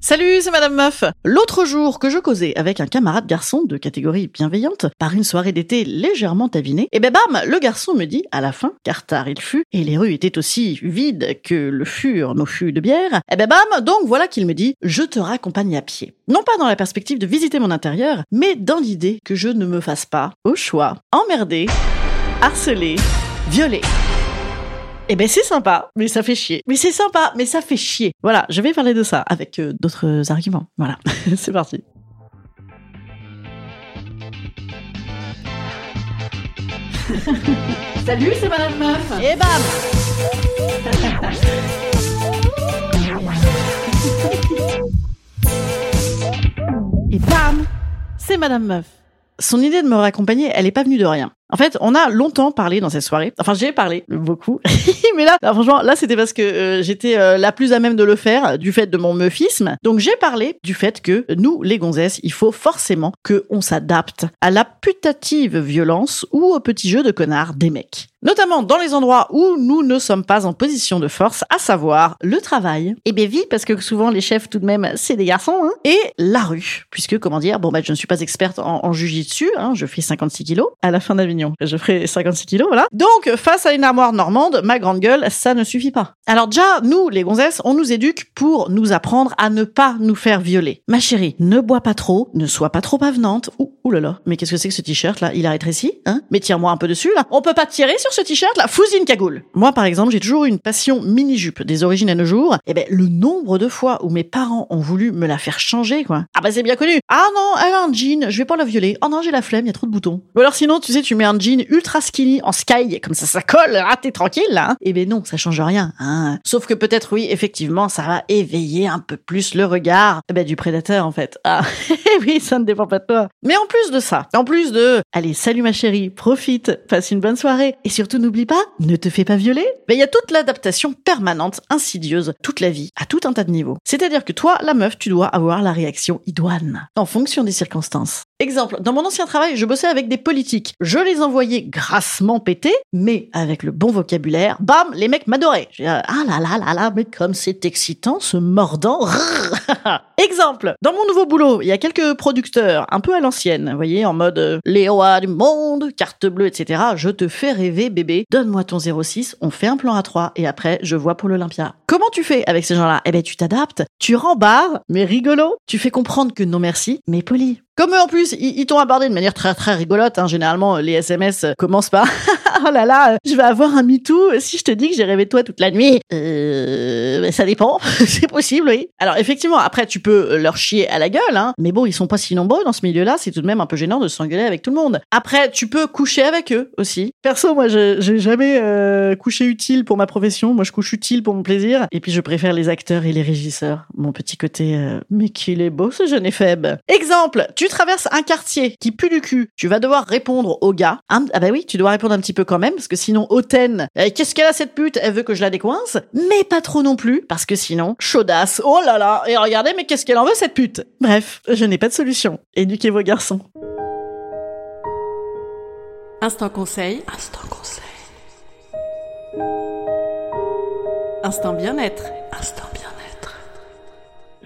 Salut, c'est Madame Meuf. L'autre jour que je causais avec un camarade garçon de catégorie bienveillante par une soirée d'été légèrement avinée, et ben bam, le garçon me dit à la fin, car tard il fut, et les rues étaient aussi vides que le furent nos fûts de bière, et ben bam, donc voilà qu'il me dit, je te raccompagne à pied. Non pas dans la perspective de visiter mon intérieur, mais dans l'idée que je ne me fasse pas, au choix, emmerder, harceler, violer. Eh ben c'est sympa, mais ça fait chier. Mais c'est sympa, mais ça fait chier. Voilà, je vais parler de ça avec euh, d'autres arguments. Voilà, c'est parti. Salut, c'est Madame Meuf. Et bam. Et bam, c'est Madame Meuf. Son idée de me raccompagner, elle est pas venue de rien. En fait, on a longtemps parlé dans cette soirée. Enfin, j'ai parlé beaucoup. Mais là, franchement, là, c'était parce que euh, j'étais euh, la plus à même de le faire du fait de mon meufisme. Donc, j'ai parlé du fait que nous, les gonzesses, il faut forcément que on s'adapte à la putative violence ou au petit jeu de connard des mecs. Notamment dans les endroits où nous ne sommes pas en position de force, à savoir le travail. Et bien vite, parce que souvent les chefs tout de même, c'est des garçons. Hein, et la rue. Puisque, comment dire, bon, bah, je ne suis pas experte en, en jujitsu. Hein, je fais 56 kilos. À la fin de la je ferai 56 kilos, voilà. Donc, face à une armoire normande, ma grande gueule, ça ne suffit pas. Alors déjà, nous, les gonzesses, on nous éduque pour nous apprendre à ne pas nous faire violer. Ma chérie, ne bois pas trop, ne sois pas trop avenante. Ouh, ouh là là, mais qu'est-ce que c'est que ce t-shirt là? Il a rétréci, hein? Mais tire-moi un peu dessus là. On peut pas tirer sur ce t-shirt là Fousine cagoule. Moi, par exemple, j'ai toujours une passion mini-jupe des origines à nos jours. Et eh ben, le nombre de fois où mes parents ont voulu me la faire changer, quoi. Ah bah c'est bien connu. Ah non, elle a un jean, je vais pas la violer. Oh non, j'ai la flemme, il y a trop de boutons. Ou alors sinon, tu sais, tu mets un jean ultra skinny en sky, comme ça, ça colle, ah, t'es tranquille, là. Hein. Eh ben non, ça change rien, hein. Sauf que peut-être, oui, effectivement, ça va éveiller un peu plus le regard, eh ben, du prédateur, en fait. Ah, oui, ça ne dépend pas de toi. Mais en plus de ça, en plus de, allez, salut ma chérie, profite, passe une bonne soirée, et surtout n'oublie pas, ne te fais pas violer. Ben, il y a toute l'adaptation permanente, insidieuse, toute la vie, à tout un tas de niveaux. C'est-à-dire que toi, la meuf, tu dois avoir la réaction idoine, en fonction des circonstances. Exemple, dans mon ancien travail, je bossais avec des politiques. Je les envoyais grassement péter, mais avec le bon vocabulaire, bam, les mecs m'adoraient. ah là là là là, mais comme c'est excitant, ce mordant. Exemple, dans mon nouveau boulot, il y a quelques producteurs un peu à l'ancienne, vous voyez, en mode euh, les rois du monde, carte bleue, etc. Je te fais rêver, bébé. Donne-moi ton 06, on fait un plan à 3 et après, je vois pour l'Olympia. Comment tu fais avec ces gens-là? Eh ben, tu t'adaptes, tu rembarres, mais rigolo. Tu fais comprendre que non merci, mais poli. Comme eux en plus, ils, t'ont abordé de manière très très rigolote. Hein. Généralement, les SMS commencent par oh là là, je vais avoir un MeToo si je te dis que j'ai rêvé de toi toute la nuit. Euh, ça dépend, c'est possible, oui. Alors effectivement, après tu peux leur chier à la gueule, hein. Mais bon, ils sont pas si nombreux dans ce milieu-là. C'est tout de même un peu gênant de s'engueuler avec tout le monde. Après, tu peux coucher avec eux aussi. Perso, moi, j'ai jamais euh, couché utile pour ma profession. Moi, je couche utile pour mon plaisir. Et puis, je préfère les acteurs et les régisseurs. Mon petit côté, euh, mais qu'il est beau ce jeune faible. Exemple, tu traverses un quartier qui pue du cul, tu vas devoir répondre au gars. ah bah oui, tu dois répondre un petit quand même, parce que sinon, Hautaine, eh, qu'est-ce qu'elle a cette pute? Elle veut que je la décoince, mais pas trop non plus, parce que sinon, chaudasse, oh là là, et regardez, mais qu'est-ce qu'elle en veut cette pute? Bref, je n'ai pas de solution. Éduquez vos garçons. Instant conseil. Instant conseil. Instant bien-être. Instant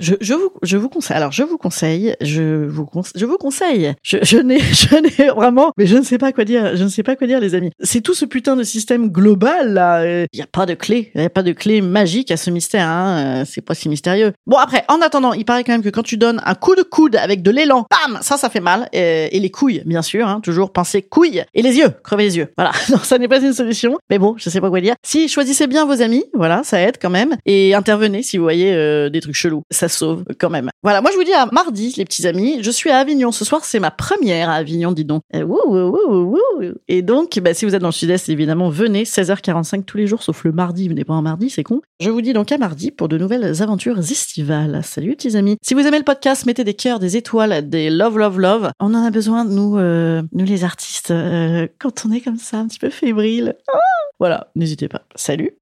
Je, je vous, je vous conseille. Alors, je vous conseille. Je vous, conse- je vous conseille. Je, je n'ai, je n'ai vraiment, mais je ne sais pas quoi dire. Je ne sais pas quoi dire, les amis. C'est tout ce putain de système global là. Il n'y a pas de clé. Il n'y a pas de clé magique à ce mystère. Hein. Euh, C'est pas si mystérieux. Bon après, en attendant, il paraît quand même que quand tu donnes un coup de coude avec de l'élan, bam, ça, ça fait mal. Euh, et les couilles, bien sûr. Hein, toujours penser couilles et les yeux, crever les yeux. Voilà. Non, ça n'est pas une solution. Mais bon, je sais pas quoi dire. Si choisissez bien vos amis, voilà, ça aide quand même. Et intervenez si vous voyez euh, des trucs chelous. Sauve quand même. Voilà, moi je vous dis à mardi, les petits amis. Je suis à Avignon ce soir. C'est ma première à Avignon, dis donc. Wouh. Et donc, bah, si vous êtes dans le sud-est, évidemment, venez 16h45 tous les jours, sauf le mardi. Venez pas un mardi, c'est con. Je vous dis donc à mardi pour de nouvelles aventures estivales. Salut, petits amis. Si vous aimez le podcast, mettez des cœurs, des étoiles, des love, love, love. On en a besoin, nous, euh, nous les artistes, euh, quand on est comme ça, un petit peu fébrile. Ah voilà, n'hésitez pas. Salut.